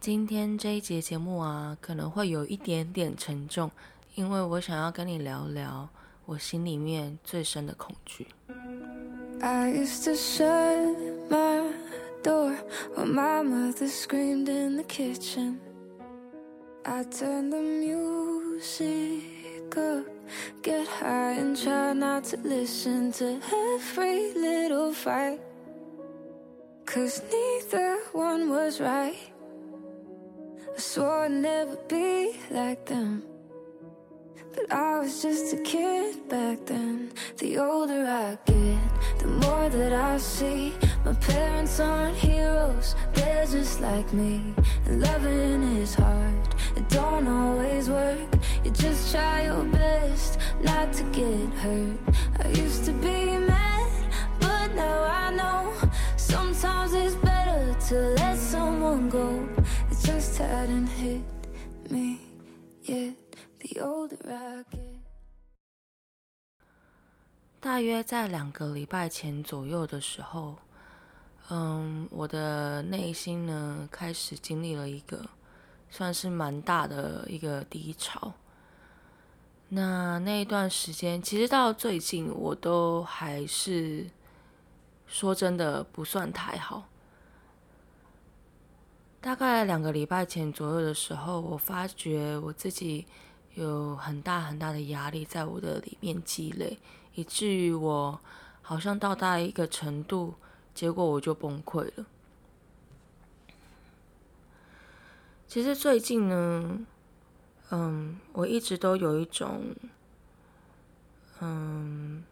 今天这一节节目啊，可能会有一点点沉重，因为我想要跟你聊聊我心里面最深的恐惧。I swore I'd never be like them. But I was just a kid back then. The older I get, the more that I see. My parents aren't heroes, they're just like me. And loving is hard, it don't always work. You just try your best not to get hurt. I used to be mad, but now I know sometimes it's better to let someone go. 大约在两个礼拜前左右的时候，嗯，我的内心呢开始经历了一个算是蛮大的一个低潮。那那一段时间，其实到最近我都还是说真的不算太好。大概两个礼拜前左右的时候，我发觉我自己有很大很大的压力在我的里面积累，以至于我好像到达一个程度，结果我就崩溃了。其实最近呢，嗯，我一直都有一种，嗯，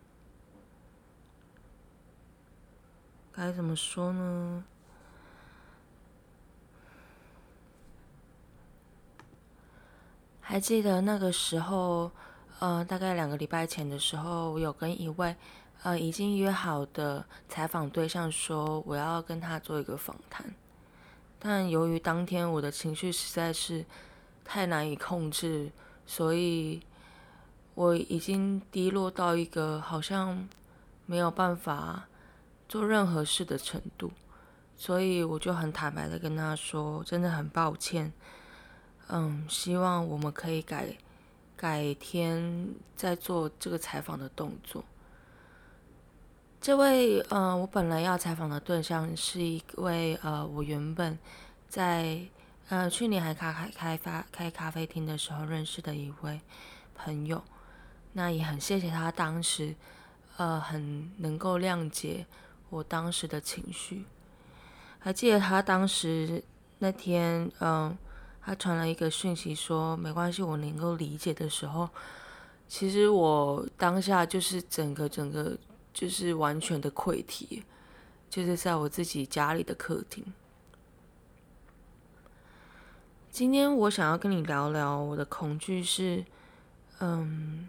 该怎么说呢？还记得那个时候，呃，大概两个礼拜前的时候，我有跟一位呃已经约好的采访对象说，我要跟他做一个访谈。但由于当天我的情绪实在是太难以控制，所以我已经低落到一个好像没有办法做任何事的程度，所以我就很坦白的跟他说，真的很抱歉。嗯，希望我们可以改改天再做这个采访的动作。这位呃，我本来要采访的对象是一位呃，我原本在呃去年还开开开发开咖啡厅的时候认识的一位朋友。那也很谢谢他当时呃很能够谅解我当时的情绪。还记得他当时那天嗯。他传了一个讯息说：“没关系，我能够理解。”的时候，其实我当下就是整个整个就是完全的溃体，就是在我自己家里的客厅。今天我想要跟你聊聊我的恐惧是，嗯，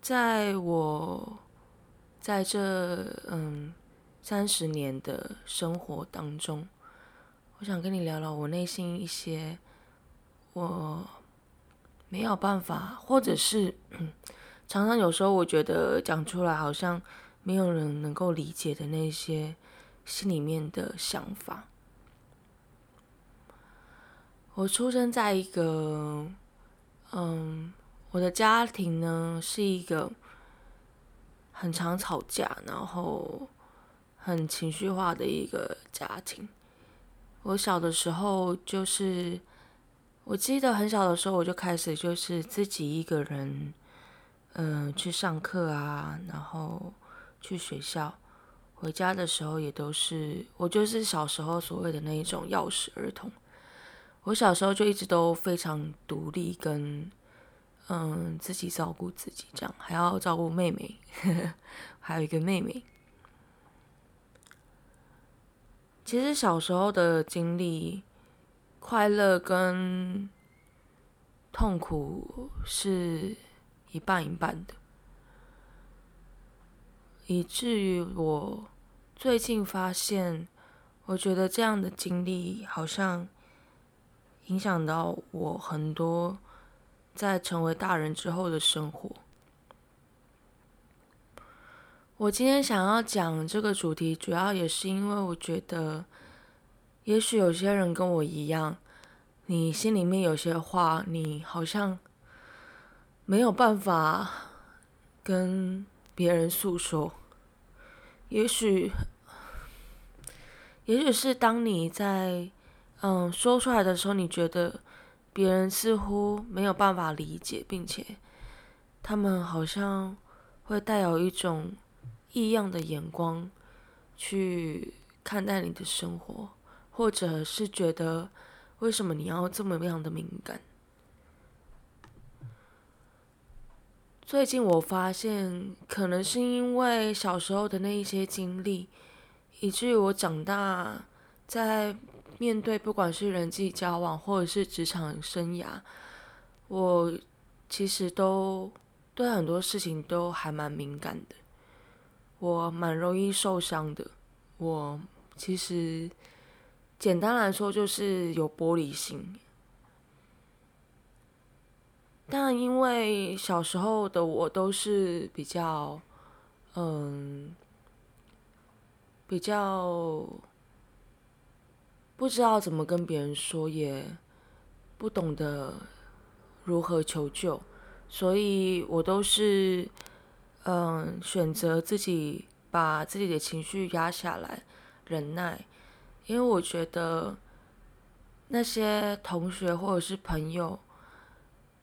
在我在这嗯三十年的生活当中。我想跟你聊聊我内心一些我没有办法，或者是常常有时候我觉得讲出来好像没有人能够理解的那些心里面的想法。我出生在一个，嗯，我的家庭呢是一个很常吵架，然后很情绪化的一个家庭。我小的时候就是，我记得很小的时候，我就开始就是自己一个人，嗯，去上课啊，然后去学校，回家的时候也都是我就是小时候所谓的那一种钥匙儿童。我小时候就一直都非常独立，跟嗯自己照顾自己，这样还要照顾妹妹，还有一个妹妹。其实小时候的经历，快乐跟痛苦是一半一半的，以至于我最近发现，我觉得这样的经历好像。影响到我很多，在成为大人之后的生活。我今天想要讲这个主题，主要也是因为我觉得，也许有些人跟我一样，你心里面有些话，你好像没有办法跟别人诉说。也许，也许是当你在。嗯，说出来的时候，你觉得别人似乎没有办法理解，并且他们好像会带有一种异样的眼光去看待你的生活，或者是觉得为什么你要这么样的敏感？最近我发现，可能是因为小时候的那一些经历，以至于我长大在。面对不管是人际交往或者是职场生涯，我其实都对很多事情都还蛮敏感的，我蛮容易受伤的。我其实简单来说就是有玻璃心，但因为小时候的我都是比较，嗯，比较。不知道怎么跟别人说，也不懂得如何求救，所以我都是嗯选择自己把自己的情绪压下来，忍耐，因为我觉得那些同学或者是朋友，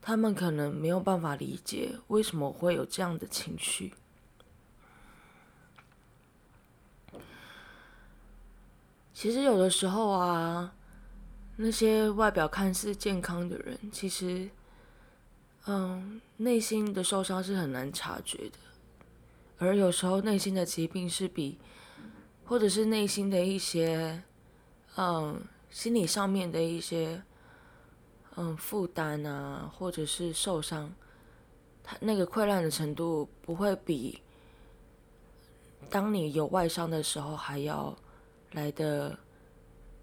他们可能没有办法理解为什么会有这样的情绪。其实有的时候啊，那些外表看似健康的人，其实，嗯，内心的受伤是很难察觉的。而有时候内心的疾病是比，或者是内心的一些，嗯，心理上面的一些，嗯，负担啊，或者是受伤，它那个溃烂的程度不会比，当你有外伤的时候还要。来的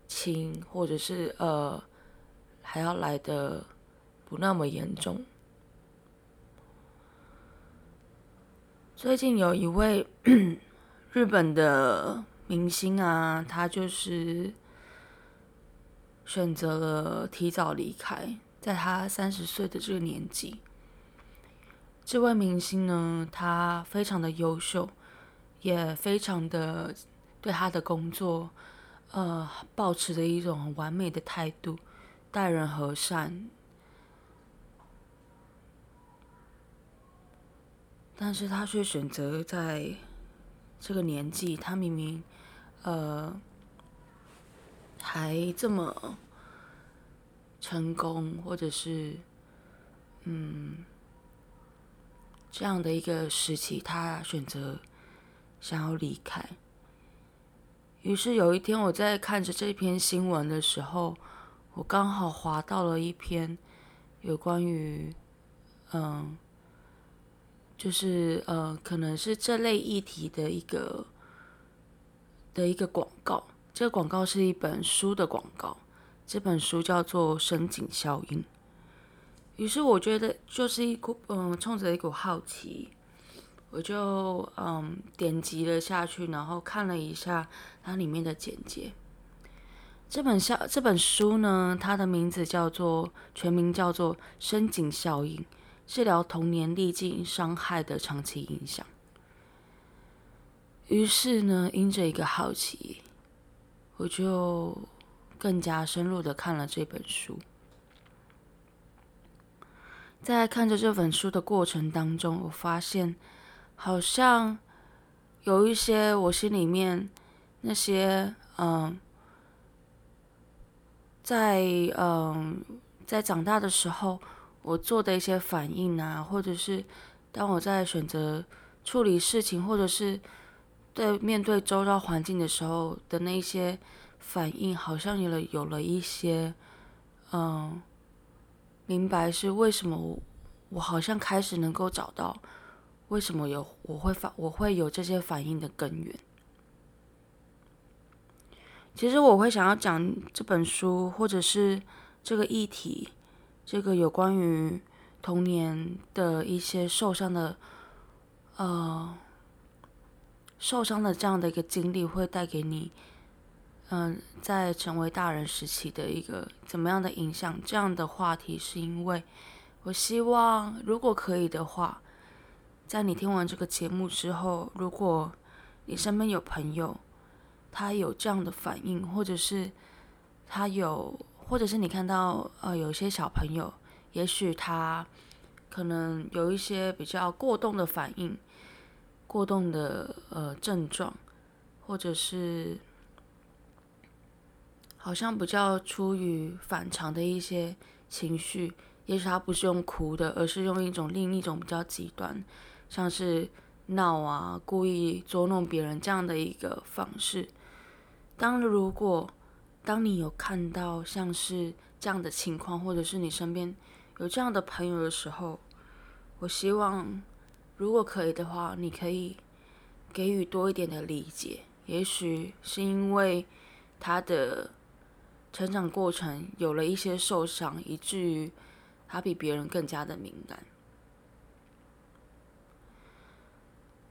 轻，或者是呃，还要来的不那么严重。最近有一位 日本的明星啊，他就是选择了提早离开，在他三十岁的这个年纪。这位明星呢，他非常的优秀，也非常的。对他的工作，呃，保持着一种很完美的态度，待人和善。但是他却选择在这个年纪，他明明，呃，还这么成功，或者是，嗯，这样的一个时期，他选择想要离开。于是有一天，我在看着这篇新闻的时候，我刚好滑到了一篇有关于，嗯，就是呃，可能是这类议题的一个的一个广告。这个广告是一本书的广告，这本书叫做《深井效应》。于是我觉得，就是一股嗯，冲着一股好奇。我就嗯点击了下去，然后看了一下它里面的简介。这本效这本书呢，它的名字叫做全名叫做《深井效应：治疗童年历境伤害的长期影响》。于是呢，因着一个好奇，我就更加深入的看了这本书。在看着这本书的过程当中，我发现好像有一些我心里面那些嗯，在嗯在长大的时候我做的一些反应啊，或者是当我在选择处理事情，或者是对面对周遭环境的时候的那些反应，好像有了有了一些嗯。明白是为什么我我好像开始能够找到为什么有我会反我会有这些反应的根源。其实我会想要讲这本书或者是这个议题，这个有关于童年的一些受伤的呃受伤的这样的一个经历，会带给你。嗯，在成为大人时期的一个怎么样的影响？这样的话题是因为，我希望如果可以的话，在你听完这个节目之后，如果你身边有朋友，他有这样的反应，或者是他有，或者是你看到呃有些小朋友，也许他可能有一些比较过动的反应，过动的呃症状，或者是。好像比较出于反常的一些情绪，也许他不是用哭的，而是用一种另一种比较极端，像是闹啊、故意捉弄别人这样的一个方式。当如果当你有看到像是这样的情况，或者是你身边有这样的朋友的时候，我希望如果可以的话，你可以给予多一点的理解。也许是因为他的。成长过程有了一些受伤，以至于他比别人更加的敏感。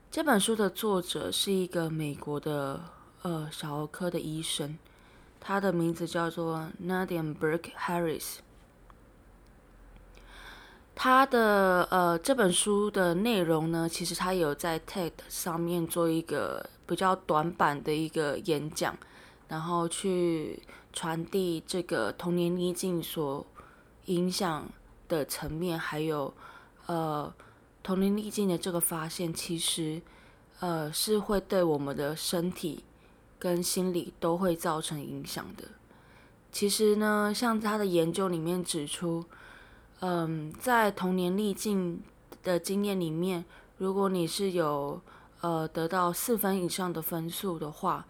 这本书的作者是一个美国的呃小儿科的医生，他的名字叫做 Nadine Burke Harris。他的呃这本书的内容呢，其实他有在 TED 上面做一个比较短版的一个演讲，然后去。传递这个童年逆境所影响的层面，还有呃童年逆境的这个发现，其实呃是会对我们的身体跟心理都会造成影响的。其实呢，像他的研究里面指出，嗯，在童年历境的经验里面，如果你是有呃得到四分以上的分数的话，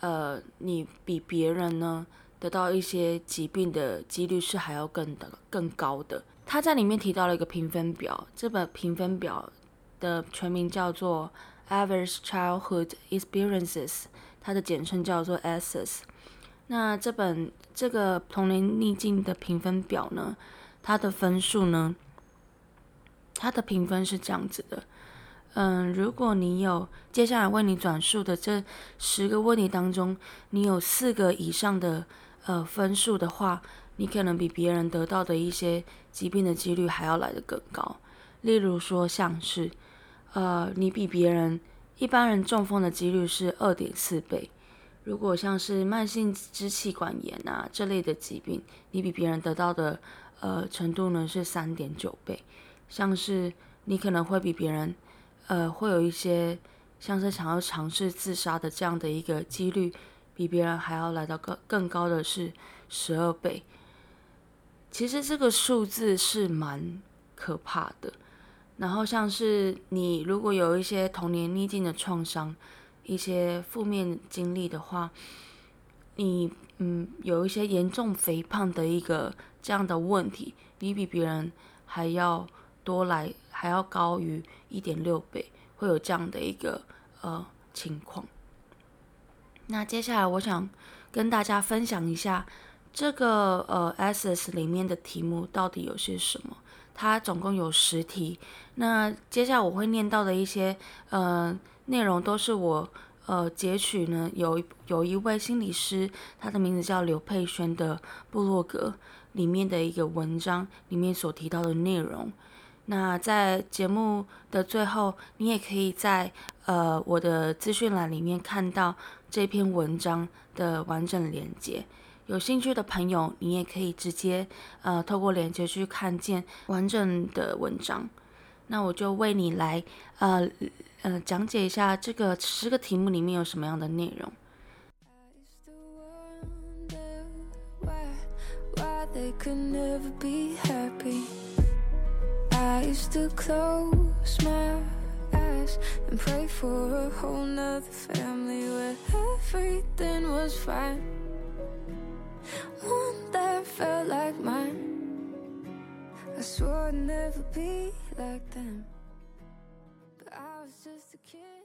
呃，你比别人呢。得到一些疾病的几率是还要更的更高的。他在里面提到了一个评分表，这本评分表的全名叫做 Average Childhood Experiences，它的简称叫做 ACEs。那这本这个童年逆境的评分表呢，它的分数呢，它的评分是这样子的。嗯，如果你有接下来为你转述的这十个问题当中，你有四个以上的。呃，分数的话，你可能比别人得到的一些疾病的几率还要来得更高。例如说，像是，呃，你比别人一般人中风的几率是二点四倍。如果像是慢性支气管炎啊这类的疾病，你比别人得到的呃程度呢是三点九倍。像是你可能会比别人，呃，会有一些像是想要尝试自杀的这样的一个几率。比别人还要来到更更高的是十二倍，其实这个数字是蛮可怕的。然后像是你如果有一些童年逆境的创伤，一些负面经历的话，你嗯有一些严重肥胖的一个这样的问题，你比别人还要多来还要高于一点六倍，会有这样的一个呃情况。那接下来我想跟大家分享一下这个呃 SS 里面的题目到底有些什么。它总共有十题。那接下来我会念到的一些呃内容都是我呃截取呢有有一位心理师，他的名字叫刘佩轩的部落格里面的一个文章里面所提到的内容。那在节目的最后，你也可以在呃我的资讯栏里面看到。这篇文章的完整连接，有兴趣的朋友，你也可以直接呃透过链接去看见完整的文章。那我就为你来呃呃讲解一下这个十个题目里面有什么样的内容。they could never be happy. I used to close my eyes and pray for a whole nother family where everything was fine.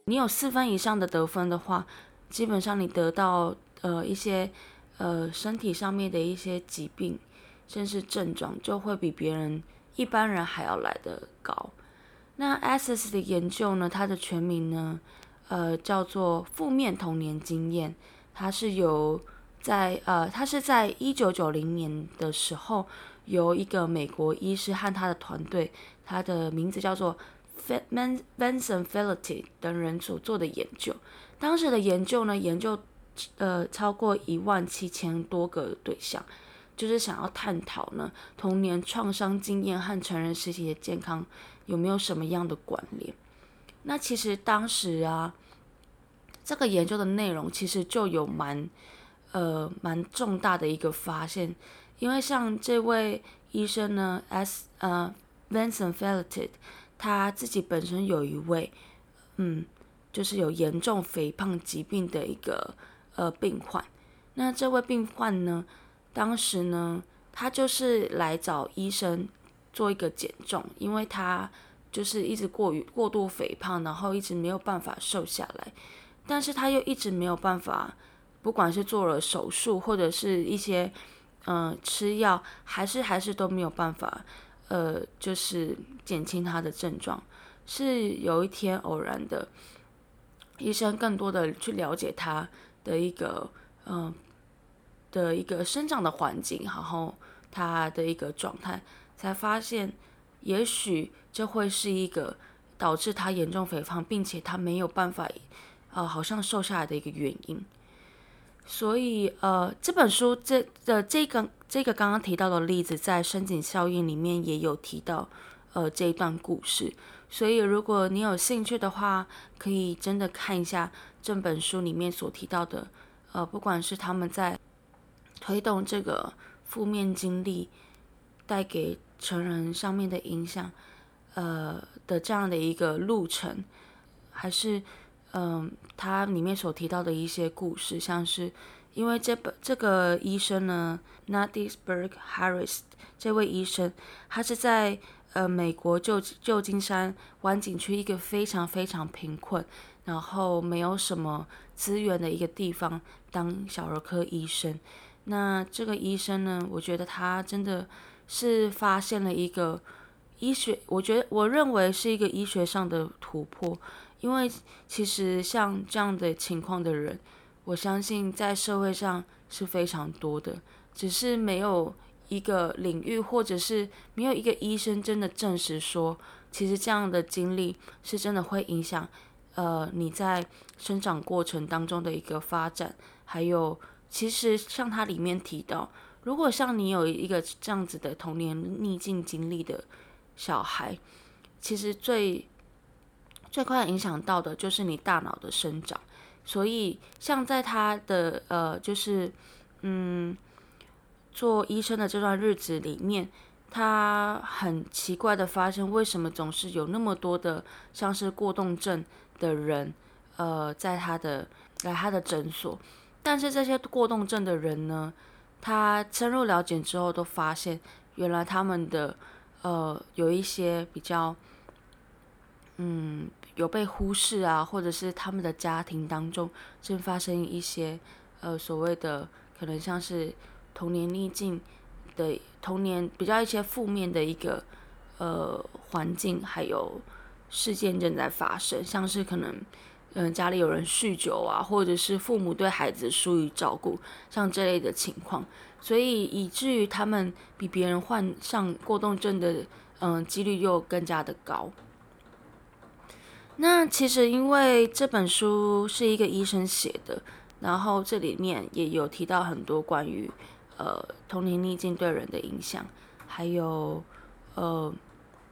你有四分以上的得分的话，基本上你得到呃一些呃身体上面的一些疾病甚至症状就会比别人一般人还要来得高。那 Access 的研究呢？它的全名呢，呃，叫做负面童年经验。它是由在呃，他是在一九九零年的时候，由一个美国医师和他的团队，他的名字叫做 Vincent f i l i t y 等人所做的研究。当时的研究呢，研究呃超过一万七千多个对象。就是想要探讨呢，童年创伤经验和成人时期的健康有没有什么样的关联？那其实当时啊，这个研究的内容其实就有蛮呃蛮重大的一个发现，因为像这位医生呢，S 呃 Vincent f e l t e d 他自己本身有一位嗯，就是有严重肥胖疾病的一个呃病患，那这位病患呢？当时呢，他就是来找医生做一个减重，因为他就是一直过于过度肥胖，然后一直没有办法瘦下来，但是他又一直没有办法，不管是做了手术或者是一些嗯吃药，还是还是都没有办法，呃，就是减轻他的症状。是有一天偶然的，医生更多的去了解他的一个嗯。的一个生长的环境，然后他的一个状态，才发现，也许这会是一个导致他严重肥胖，并且他没有办法，呃，好像瘦下来的一个原因。所以，呃，这本书这的这个这个刚刚提到的例子，在深井效应里面也有提到，呃，这一段故事。所以，如果你有兴趣的话，可以真的看一下这本书里面所提到的，呃，不管是他们在。推动这个负面经历带给成人上面的影响，呃的这样的一个路程，还是嗯，它里面所提到的一些故事，像是因为这本这个医生呢 n a d i s b e r g Harris 这位医生，他是在呃美国旧旧金山湾景区一个非常非常贫困，然后没有什么资源的一个地方当小儿科医生。那这个医生呢？我觉得他真的是发现了一个医学，我觉得我认为是一个医学上的突破。因为其实像这样的情况的人，我相信在社会上是非常多的，只是没有一个领域，或者是没有一个医生真的证实说，其实这样的经历是真的会影响呃你在生长过程当中的一个发展，还有。其实像它里面提到，如果像你有一个这样子的童年逆境经历的小孩，其实最最快影响到的就是你大脑的生长。所以像在他的呃，就是嗯，做医生的这段日子里面，他很奇怪的发现，为什么总是有那么多的像是过动症的人，呃，在他的来他的诊所。但是这些过动症的人呢，他深入了解之后，都发现原来他们的呃有一些比较嗯有被忽视啊，或者是他们的家庭当中正发生一些呃所谓的可能像是童年逆境的童年比较一些负面的一个呃环境，还有事件正在发生，像是可能。嗯，家里有人酗酒啊，或者是父母对孩子疏于照顾，像这类的情况，所以以至于他们比别人患上过动症的嗯几率又更加的高。那其实因为这本书是一个医生写的，然后这里面也有提到很多关于呃童年逆境对人的影响，还有呃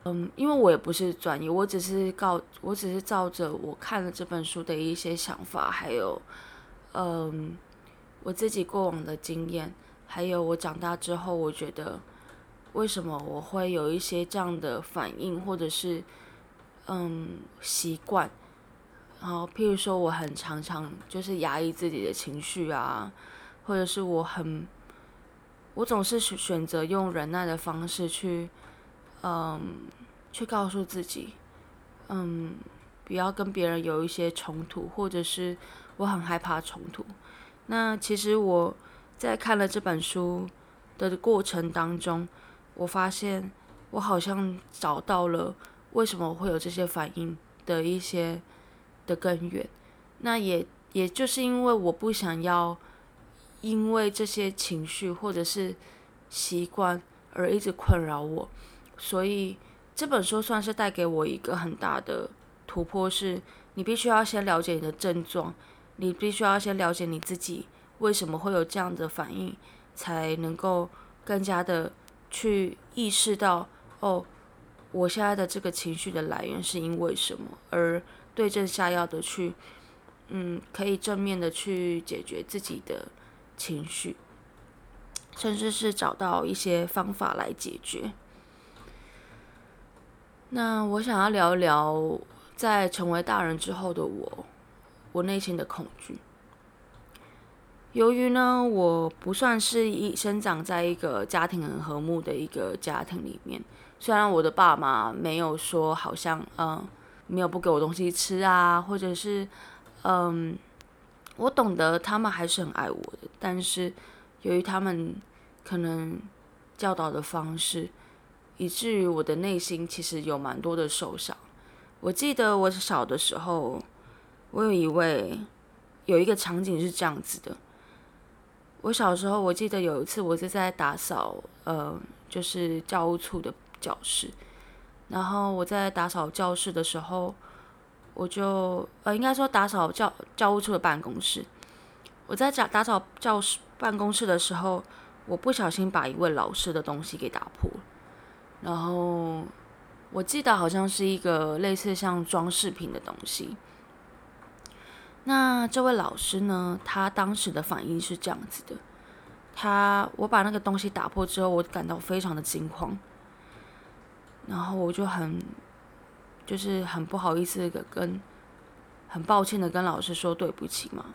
嗯，因为我也不是专业，我只是告，我只是照着我看了这本书的一些想法，还有嗯我自己过往的经验，还有我长大之后，我觉得为什么我会有一些这样的反应，或者是嗯习惯。然后，譬如说，我很常常就是压抑自己的情绪啊，或者是我很，我总是选选择用忍耐的方式去，嗯，去告诉自己，嗯，不要跟别人有一些冲突，或者是我很害怕冲突。那其实我在看了这本书的过程当中，我发现我好像找到了为什么我会有这些反应的一些。的根源，那也也就是因为我不想要因为这些情绪或者是习惯而一直困扰我，所以这本书算是带给我一个很大的突破，是你必须要先了解你的症状，你必须要先了解你自己为什么会有这样的反应，才能够更加的去意识到哦，我现在的这个情绪的来源是因为什么而。对症下药的去，嗯，可以正面的去解决自己的情绪，甚至是找到一些方法来解决。那我想要聊一聊，在成为大人之后的我，我内心的恐惧。由于呢，我不算是一生长在一个家庭很和睦的一个家庭里面，虽然我的爸妈没有说好像，嗯。没有不给我东西吃啊，或者是，嗯，我懂得他们还是很爱我的，但是由于他们可能教导的方式，以至于我的内心其实有蛮多的受伤。我记得我小的时候，我有一位有一个场景是这样子的。我小时候，我记得有一次我是在打扫，呃，就是教务处的教室。然后我在打扫教室的时候，我就呃，应该说打扫教教务处的办公室。我在打打扫教室办公室的时候，我不小心把一位老师的东西给打破。然后我记得好像是一个类似像装饰品的东西。那这位老师呢，他当时的反应是这样子的：他我把那个东西打破之后，我感到非常的惊慌。然后我就很，就是很不好意思的跟，很抱歉的跟老师说对不起嘛。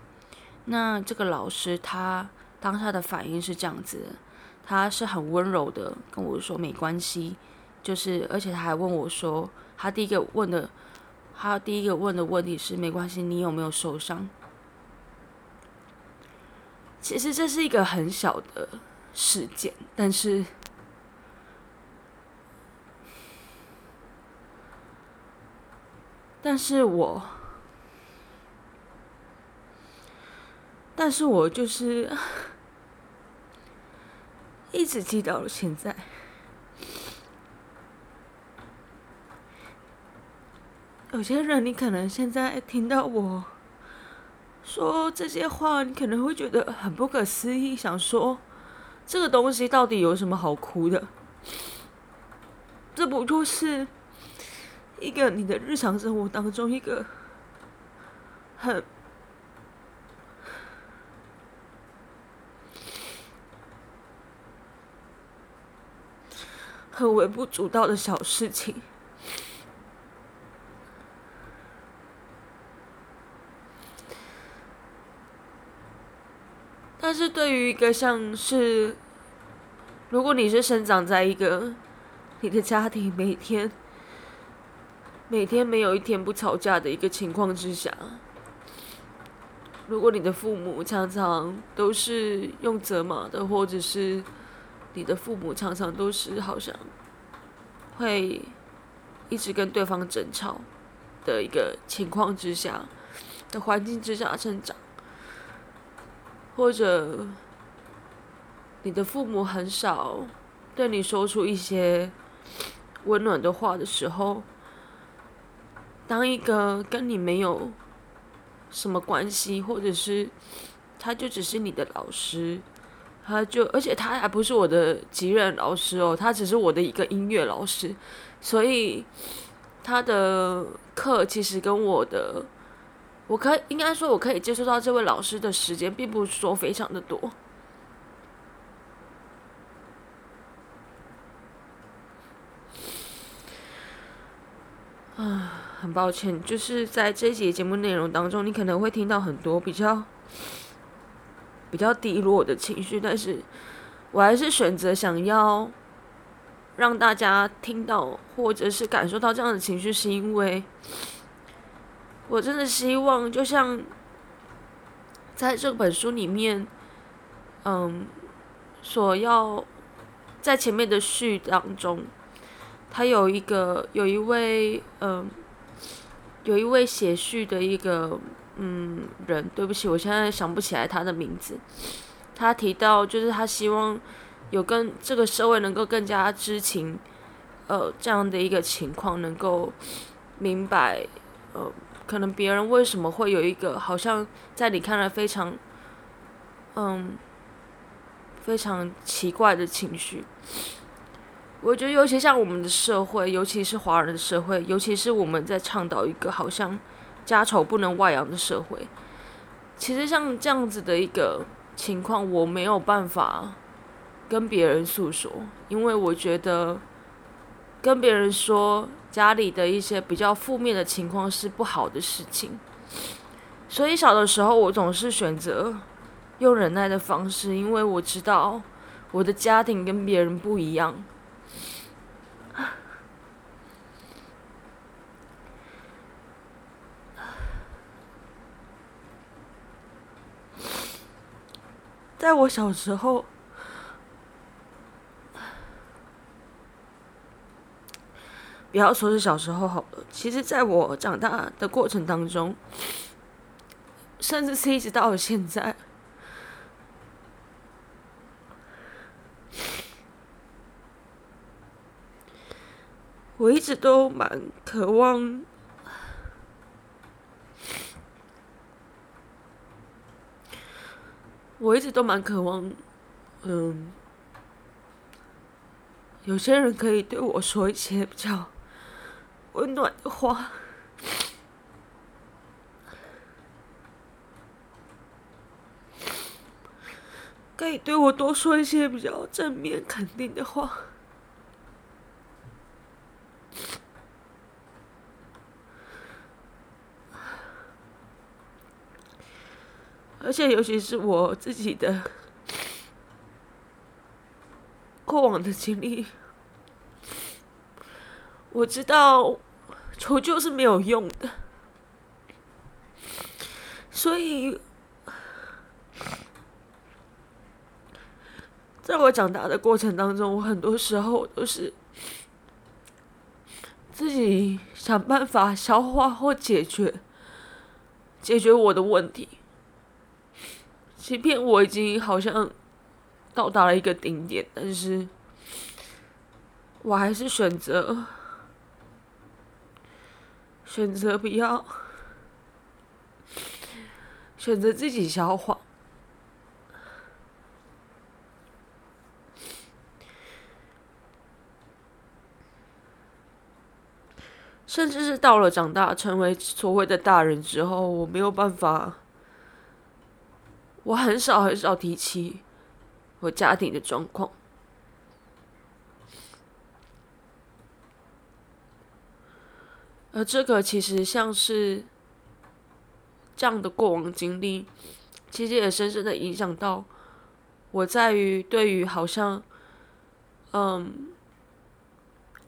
那这个老师他当下的反应是这样子，他是很温柔的跟我说没关系，就是而且他还问我说，他第一个问的，他第一个问的问题是没关系，你有没有受伤？其实这是一个很小的事件，但是。但是我，但是我就是一直记到了现在。有些人，你可能现在听到我说这些话，你可能会觉得很不可思议，想说这个东西到底有什么好哭的？这不就是？一个你的日常生活当中，一个很很微不足道的小事情，但是对于一个像是，如果你是生长在一个你的家庭每天。每天没有一天不吵架的一个情况之下，如果你的父母常常都是用责骂的，或者是你的父母常常都是好像会一直跟对方争吵的一个情况之下的环境之下成长，或者你的父母很少对你说出一些温暖的话的时候。当一个跟你没有什么关系，或者是他就只是你的老师他就，而且他还不是我的级任老师哦，他只是我的一个音乐老师，所以他的课其实跟我的，我可以应该说我可以接触到这位老师的时间，并不是说非常的多。啊，很抱歉，就是在这节节目内容当中，你可能会听到很多比较。比较低落的情绪，但是我还是选择想要让大家听到或者是感受到这样的情绪，是因为我真的希望，就像在这本书里面，嗯，所要在前面的序当中，他有一个有一位嗯，有一位写序的一个。嗯，人，对不起，我现在想不起来他的名字。他提到，就是他希望有跟这个社会能够更加知情，呃，这样的一个情况，能够明白，呃，可能别人为什么会有一个好像在你看来非常，嗯，非常奇怪的情绪。我觉得，尤其像我们的社会，尤其是华人的社会，尤其是我们在倡导一个好像。家丑不能外扬的社会，其实像这样子的一个情况，我没有办法跟别人诉说，因为我觉得跟别人说家里的一些比较负面的情况是不好的事情，所以小的时候我总是选择用忍耐的方式，因为我知道我的家庭跟别人不一样。在我小时候，不要说是小时候好了。其实，在我长大的过程当中，甚至是一直到了现在，我一直都蛮渴望。我一直都蛮渴望，嗯，有些人可以对我说一些比较温暖的话，可以对我多说一些比较正面肯定的话。而且，尤其是我自己的过往的经历，我知道求救是没有用的。所以，在我长大的过程当中，我很多时候都是自己想办法消化或解决解决我的问题。即便我已经好像到达了一个顶点，但是我还是选择选择不要选择自己消化，甚至是到了长大成为所谓的大人之后，我没有办法。我很少很少提起我家庭的状况，而这个其实像是这样的过往经历，其实也深深的影响到我，在于对于好像，嗯，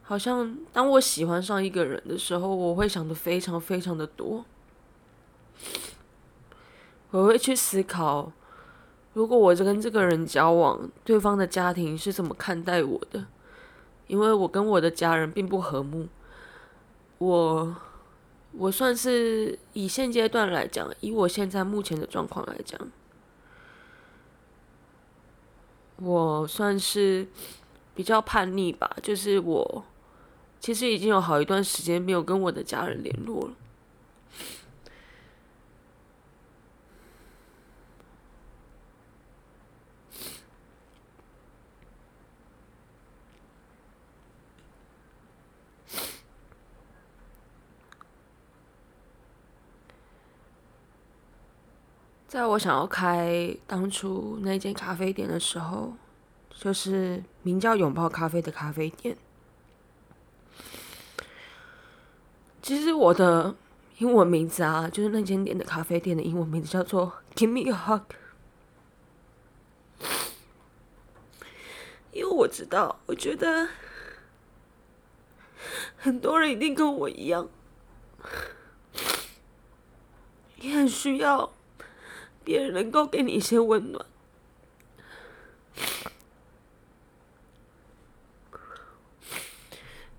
好像当我喜欢上一个人的时候，我会想的非常非常的多。我会去思考，如果我跟这个人交往，对方的家庭是怎么看待我的？因为我跟我的家人并不和睦。我，我算是以现阶段来讲，以我现在目前的状况来讲，我算是比较叛逆吧。就是我其实已经有好一段时间没有跟我的家人联络了。在我想要开当初那间咖啡店的时候，就是名叫“拥抱咖啡”的咖啡店。其实我的英文名字啊，就是那间店的咖啡店的英文名字叫做 “Give me a hug”。因为我知道，我觉得很多人一定跟我一样，也很需要别人能够给你一些温暖。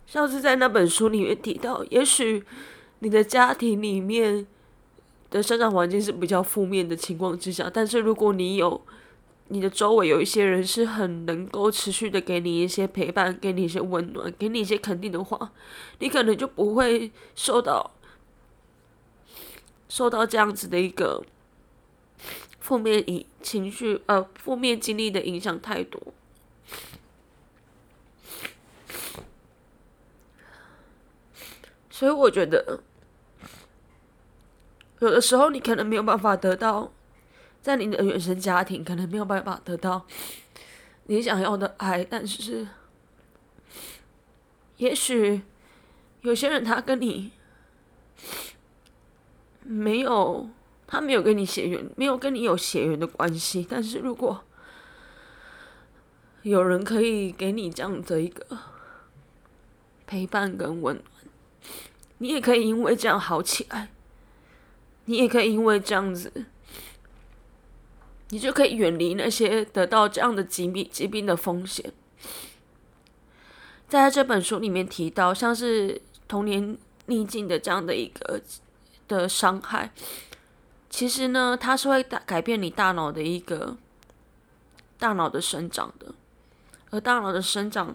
像是在那本书里面提到，也许你的家庭里面的生长环境是比较负面的情况之下，但是如果你有。你的周围有一些人是很能够持续的给你一些陪伴，给你一些温暖，给你一些肯定的话，你可能就不会受到受到这样子的一个负面影情绪呃负面经历的影响太多。所以我觉得，有的时候你可能没有办法得到。在你的原生家庭可能没有办法得到你想要的爱，但是也许有些人他跟你没有，他没有跟你血缘，没有跟你有血缘的关系。但是如果有人可以给你这样的一个陪伴跟温暖，你也可以因为这样好起来，你也可以因为这样子。你就可以远离那些得到这样的疾病疾病的风险。在这本书里面提到，像是童年逆境的这样的一个的伤害，其实呢，它是会改改变你大脑的一个大脑的生长的，而大脑的生长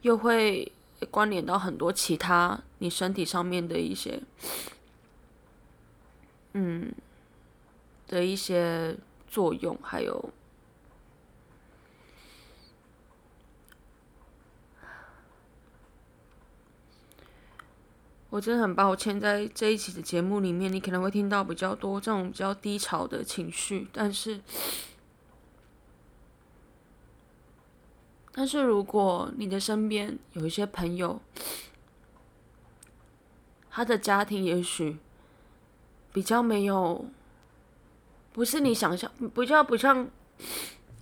又会关联到很多其他你身体上面的一些，嗯。的一些作用，还有，我真的很抱歉，在这一期的节目里面，你可能会听到比较多这种比较低潮的情绪，但是，但是如果你的身边有一些朋友，他的家庭也许比较没有。不是你想象，比较不像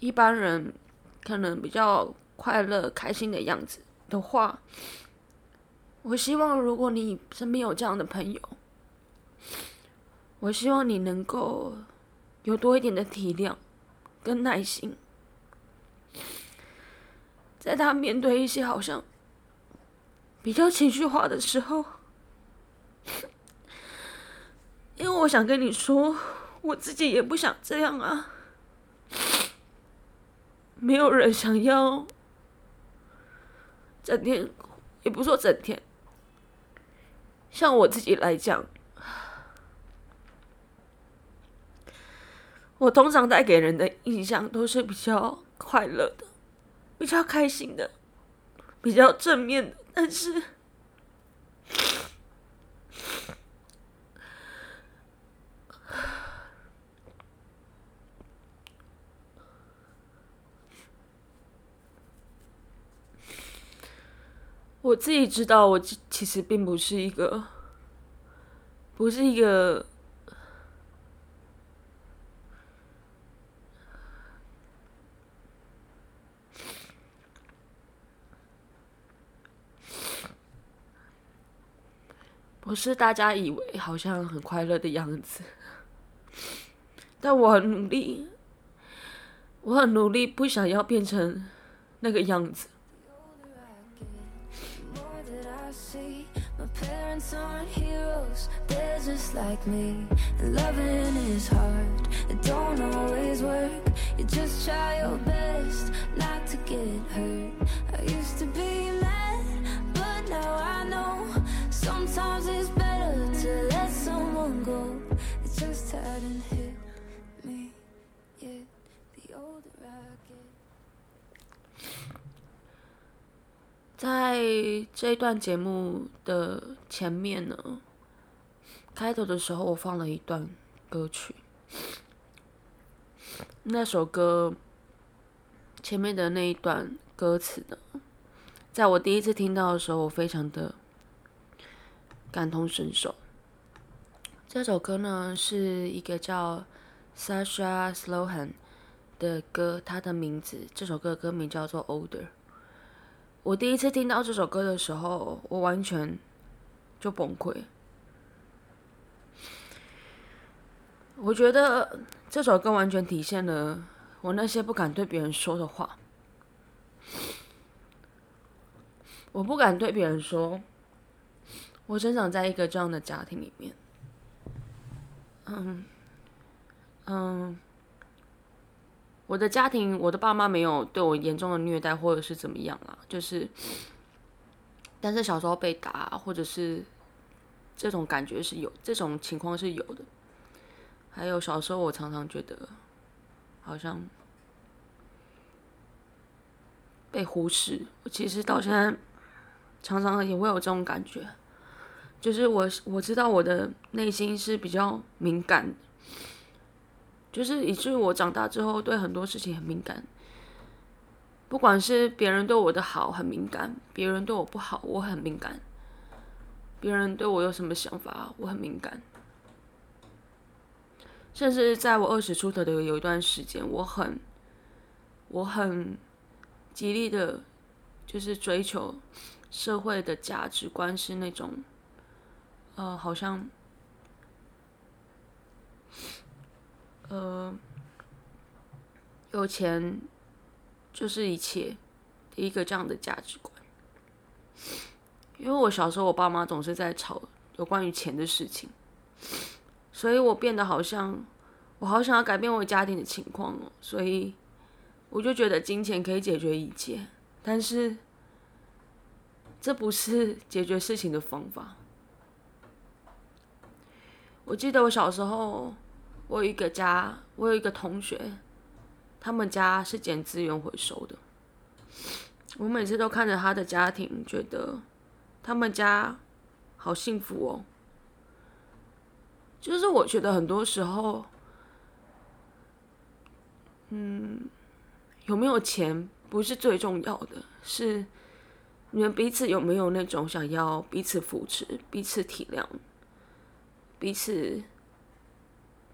一般人可能比较快乐、开心的样子的话，我希望如果你身边有这样的朋友，我希望你能够有多一点的体谅跟耐心，在他面对一些好像比较情绪化的时候，因为我想跟你说。我自己也不想这样啊，没有人想要整天，也不说整天。像我自己来讲，我通常带给人的印象都是比较快乐的，比较开心的，比较正面的，但是。我自己知道，我其实并不是一个，不是一个，不是大家以为好像很快乐的样子。但我很努力，我很努力，不想要变成那个样子。parents aren't heroes, they're just like me. And loving is hard, it don't always work. You just try your best not to get hurt. I used to be mad, but now I know sometimes it's better to let someone go. It just hadn't hit me yet. The older I get. 在这段节目的 前面呢，开头的时候我放了一段歌曲。那首歌前面的那一段歌词呢，在我第一次听到的时候，我非常的感同身受。这首歌呢，是一个叫 Sasha Slohan 的歌，它的名字，这首歌的歌名叫做《Older》。我第一次听到这首歌的时候，我完全就崩溃。我觉得这首歌完全体现了我那些不敢对别人说的话。我不敢对别人说，我生长在一个这样的家庭里面。嗯，嗯，我的家庭，我的爸妈没有对我严重的虐待或者是怎么样啦，就是，但是小时候被打或者是这种感觉是有，这种情况是有的。还有小时候，我常常觉得好像被忽视。我其实到现在常常也会有这种感觉，就是我我知道我的内心是比较敏感，就是以至于我长大之后对很多事情很敏感。不管是别人对我的好很敏感，别人对我不好我很敏感，别人对我有什么想法我很敏感。甚至在我二十出头的有一段时间，我很，我很极力的，就是追求社会的价值观是那种，呃，好像，呃，有钱就是一切一个这样的价值观。因为我小时候，我爸妈总是在吵有关于钱的事情。所以我变得好像，我好想要改变我家庭的情况哦。所以我就觉得金钱可以解决一切，但是这不是解决事情的方法。我记得我小时候，我有一个家，我有一个同学，他们家是捡资源回收的。我每次都看着他的家庭，觉得他们家好幸福哦。就是我觉得很多时候，嗯，有没有钱不是最重要的，是你们彼此有没有那种想要彼此扶持、彼此体谅、彼此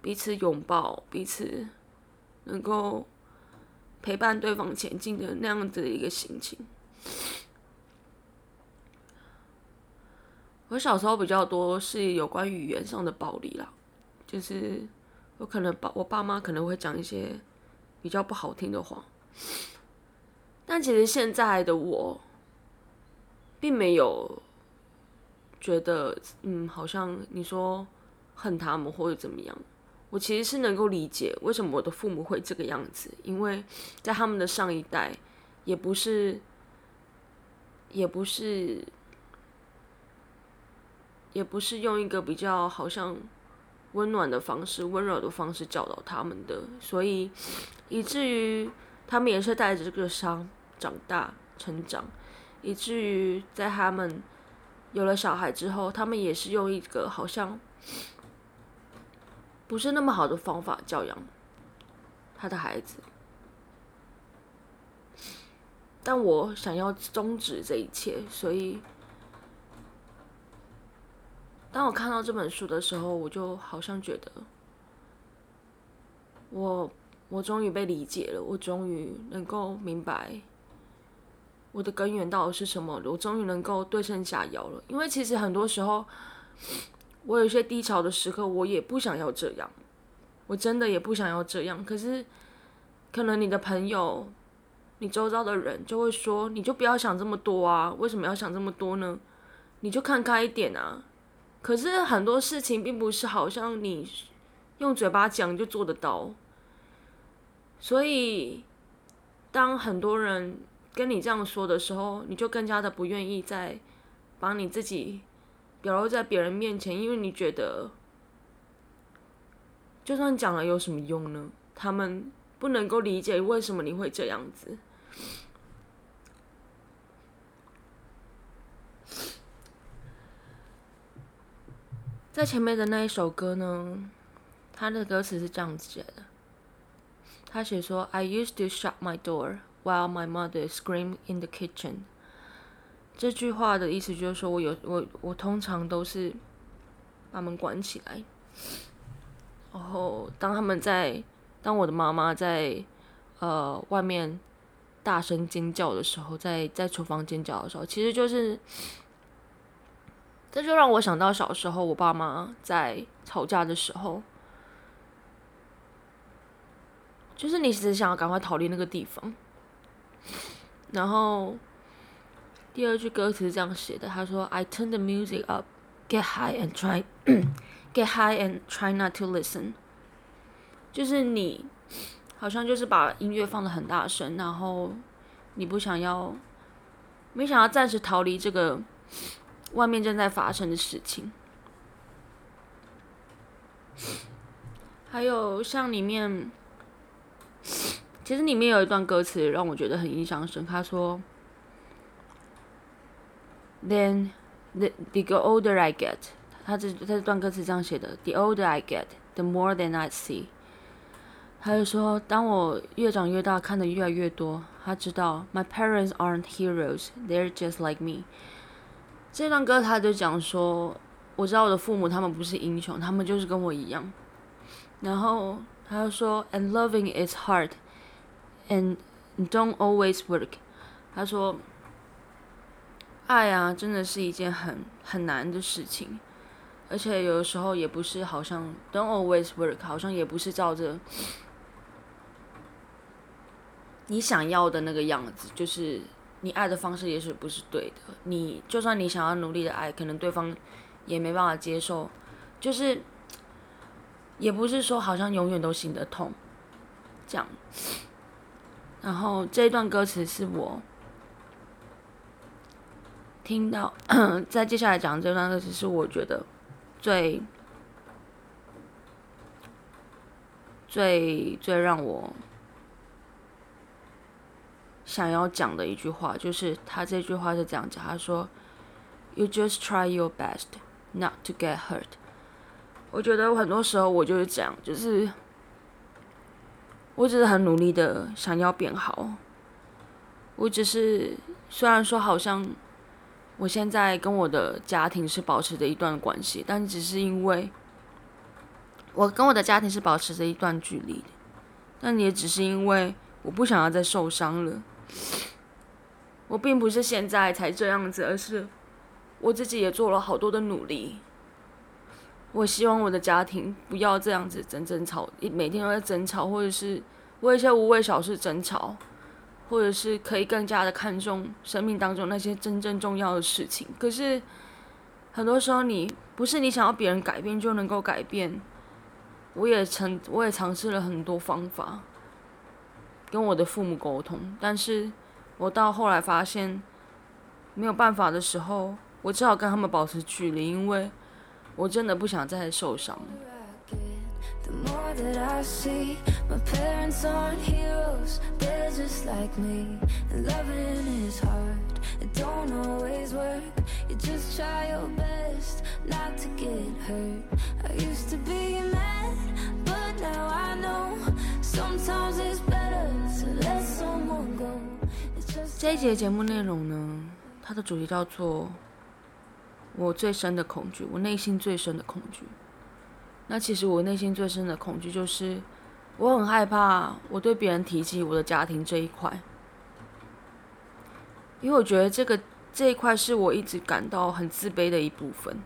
彼此拥抱、彼此能够陪伴对方前进的那样子的一个心情。我小时候比较多是有关语言上的暴力啦，就是我可能爸我爸妈可能会讲一些比较不好听的话，但其实现在的我并没有觉得嗯，好像你说恨他们或者怎么样，我其实是能够理解为什么我的父母会这个样子，因为在他们的上一代也不是也不是。也不是用一个比较好像温暖的方式、温柔的方式教导他们的，所以以至于他们也是带着这个伤长大、成长，以至于在他们有了小孩之后，他们也是用一个好像不是那么好的方法教养他的孩子。但我想要终止这一切，所以。当我看到这本书的时候，我就好像觉得，我我终于被理解了，我终于能够明白我的根源到底是什么，我终于能够对症下药了。因为其实很多时候，我有些低潮的时刻，我也不想要这样，我真的也不想要这样。可是，可能你的朋友、你周遭的人就会说，你就不要想这么多啊！为什么要想这么多呢？你就看开一点啊！可是很多事情并不是好像你用嘴巴讲就做得到，所以当很多人跟你这样说的时候，你就更加的不愿意再把你自己表露在别人面前，因为你觉得就算讲了有什么用呢？他们不能够理解为什么你会这样子。在前面的那一首歌呢，他的歌词是这样子写的，他写说：“I used to shut my door while my mother screamed in the kitchen。”这句话的意思就是说我有我我通常都是把门关起来，然后当他们在当我的妈妈在呃外面大声尖叫的时候，在在厨房尖叫的时候，其实就是这就让我想到小时候我爸妈在吵架的时候，就是你只是想要赶快逃离那个地方，然后。第二句歌词是这样写的，他说：“I turn the music up, get high and try, get high and try not to listen。”就是你好像就是把音乐放的很大声，然后你不想要，没想要暂时逃离这个外面正在发生的事情。还有像里面，其实里面有一段歌词让我觉得很印象深刻，他说。Then the the older I get，他这他这段歌词这样写的：The older I get, the more than I see。他就说，当我越长越大，看的越来越多，他知道 My parents aren't heroes, they're just like me。这段歌他就讲说，我知道我的父母他们不是英雄，他们就是跟我一样。然后他就说，And loving is hard, and don't always work。他说。 爱啊，真的是一件很很难的事情，而且有的时候也不是好像 don't always work，好像也不是照着你想要的那个样子，就是你爱的方式也许不是对的。你就算你想要努力的爱，可能对方也没办法接受，就是也不是说好像永远都行得通这样。然后这一段歌词是我。听到，在接下来讲这段歌词是我觉得最最最让我想要讲的一句话，就是他这句话是这样讲，他说：“You just try your best not to get hurt。”我觉得很多时候我就是这样，就是我只是很努力的想要变好，我只是虽然说好像。我现在跟我的家庭是保持着一段关系，但只是因为我跟我的家庭是保持着一段距离，但也只是因为我不想要再受伤了。我并不是现在才这样子，而是我自己也做了好多的努力。我希望我的家庭不要这样子争争吵，每天都在争吵，或者是为一些无谓小事争吵。或者是可以更加的看重生命当中那些真正重要的事情。可是很多时候，你不是你想要别人改变就能够改变。我也曾，我也尝试了很多方法跟我的父母沟通，但是我到后来发现没有办法的时候，我只好跟他们保持距离，因为我真的不想再受伤。The more that I see, my parents aren't heroes, they're just like me. And loving is hard, it don't always work. You just try your best not to get hurt. I used to be mad, but now I know sometimes it's better to let someone go. 这一节节目内容呢，它的主题叫做“我最深的恐惧”，我内心最深的恐惧。那其实我内心最深的恐惧就是，我很害怕我对别人提起我的家庭这一块，因为我觉得这个这一块是我一直感到很自卑的一部分。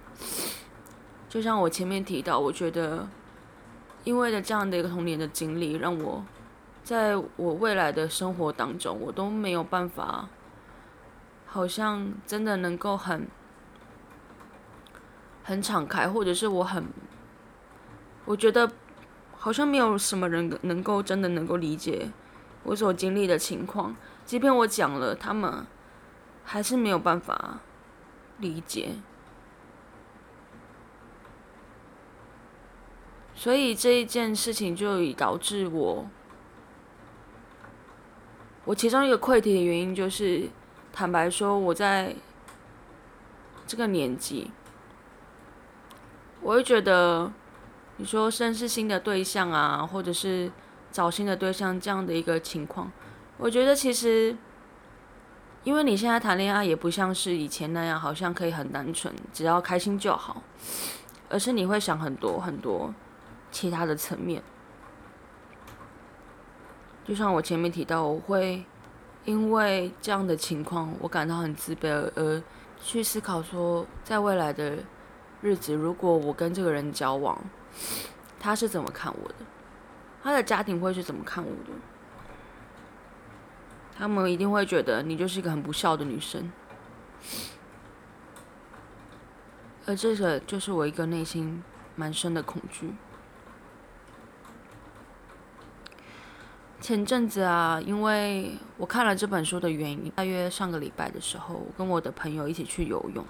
就像我前面提到，我觉得因为的这样的一个童年的经历，让我在我未来的生活当中，我都没有办法，好像真的能够很很敞开，或者是我很。我觉得好像没有什么人能够真的能够理解我所经历的情况，即便我讲了，他们还是没有办法理解。所以这一件事情就已导致我，我其中一个溃体的原因就是，坦白说，我在这个年纪，我会觉得。你说认识新的对象啊，或者是找新的对象这样的一个情况，我觉得其实，因为你现在谈恋爱也不像是以前那样，好像可以很单纯，只要开心就好，而是你会想很多很多其他的层面。就像我前面提到，我会因为这样的情况，我感到很自卑，而去思考说，在未来的日子，如果我跟这个人交往，他是怎么看我的？他的家庭会是怎么看我的？他们一定会觉得你就是一个很不孝的女生，而这个就是我一个内心蛮深的恐惧。前阵子啊，因为我看了这本书的原因，大约上个礼拜的时候，我跟我的朋友一起去游泳，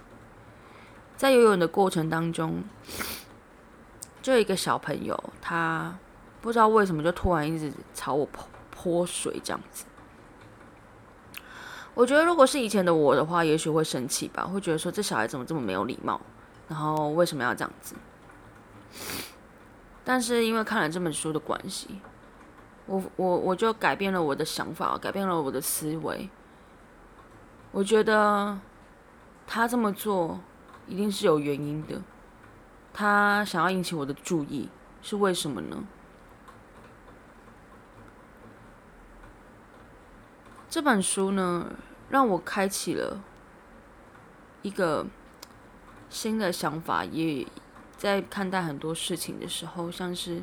在游泳的过程当中。就一个小朋友，他不知道为什么就突然一直朝我泼泼水这样子。我觉得如果是以前的我的话，也许会生气吧，会觉得说这小孩怎么这么没有礼貌，然后为什么要这样子？但是因为看了这本书的关系，我我我就改变了我的想法，改变了我的思维。我觉得他这么做一定是有原因的。他想要引起我的注意，是为什么呢？这本书呢，让我开启了一个新的想法，也在看待很多事情的时候，像是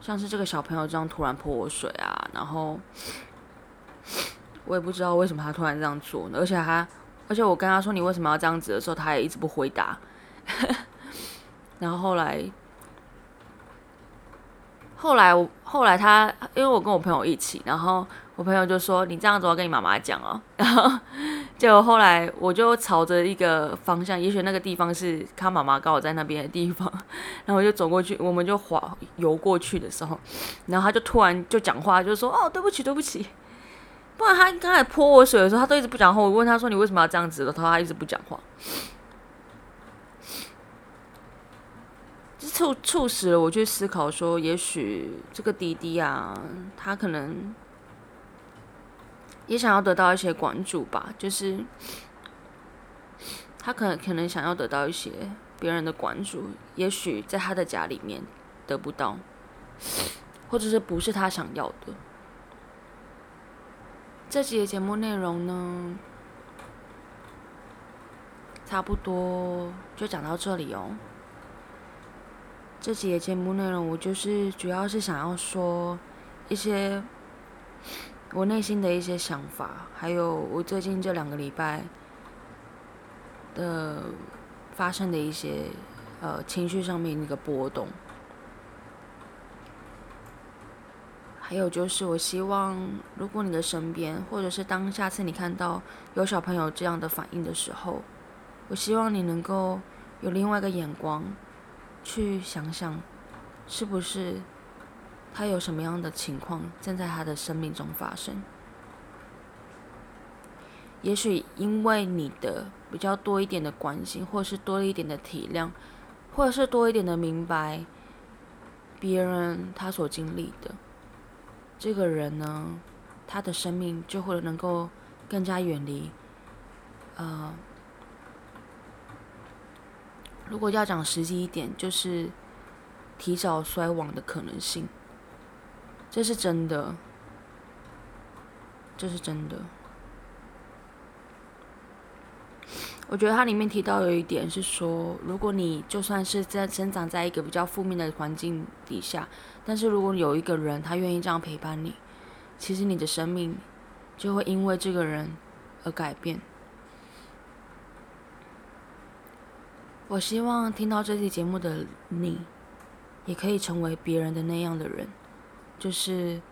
像是这个小朋友这样突然泼我水啊，然后我也不知道为什么他突然这样做，而且他，而且我跟他说你为什么要这样子的时候，他也一直不回答。然后后来，后来我后来他，因为我跟我朋友一起，然后我朋友就说：“你这样子，我跟你妈妈讲哦。”然后就后来我就朝着一个方向，也许那个地方是他妈妈刚好在那边的地方，然后我就走过去，我们就滑游过去的时候，然后他就突然就讲话，就说：“哦，对不起，对不起。”不然他刚才泼我水的时候，他都一直不讲话。我问他说：“你为什么要这样子的？”他他一直不讲话。促促使了我去思考，说也许这个滴滴啊，他可能也想要得到一些关注吧，就是他可能可能想要得到一些别人的关注，也许在他的家里面得不到，或者是不是他想要的。这集的节目内容呢，差不多就讲到这里哦。这几节节目内容，我就是主要是想要说一些我内心的一些想法，还有我最近这两个礼拜的发生的一些呃情绪上面一个波动，还有就是我希望，如果你的身边，或者是当下次你看到有小朋友这样的反应的时候，我希望你能够有另外一个眼光。去想想，是不是他有什么样的情况正在他的生命中发生？也许因为你的比较多一点的关心，或是多一点的体谅，或者是多一点的明白别人他所经历的，这个人呢，他的生命就会能够更加远离，呃。如果要讲实际一点，就是提早衰亡的可能性，这是真的，这是真的。我觉得它里面提到有一点是说，如果你就算是在生长在一个比较负面的环境底下，但是如果有一个人他愿意这样陪伴你，其实你的生命就会因为这个人而改变。我希望听到这期节目的你，也可以成为别人的那样的人，就是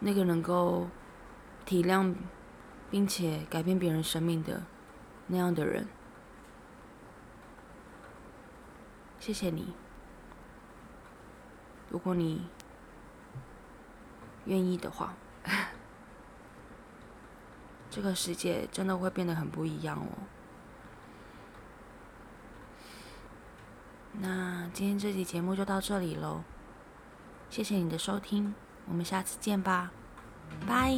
那个能够体谅并且改变别人生命的那样的人。谢谢你。如果你愿意的话，这个世界真的会变得很不一样哦。那今天这期节目就到这里喽，谢谢你的收听，我们下次见吧，拜。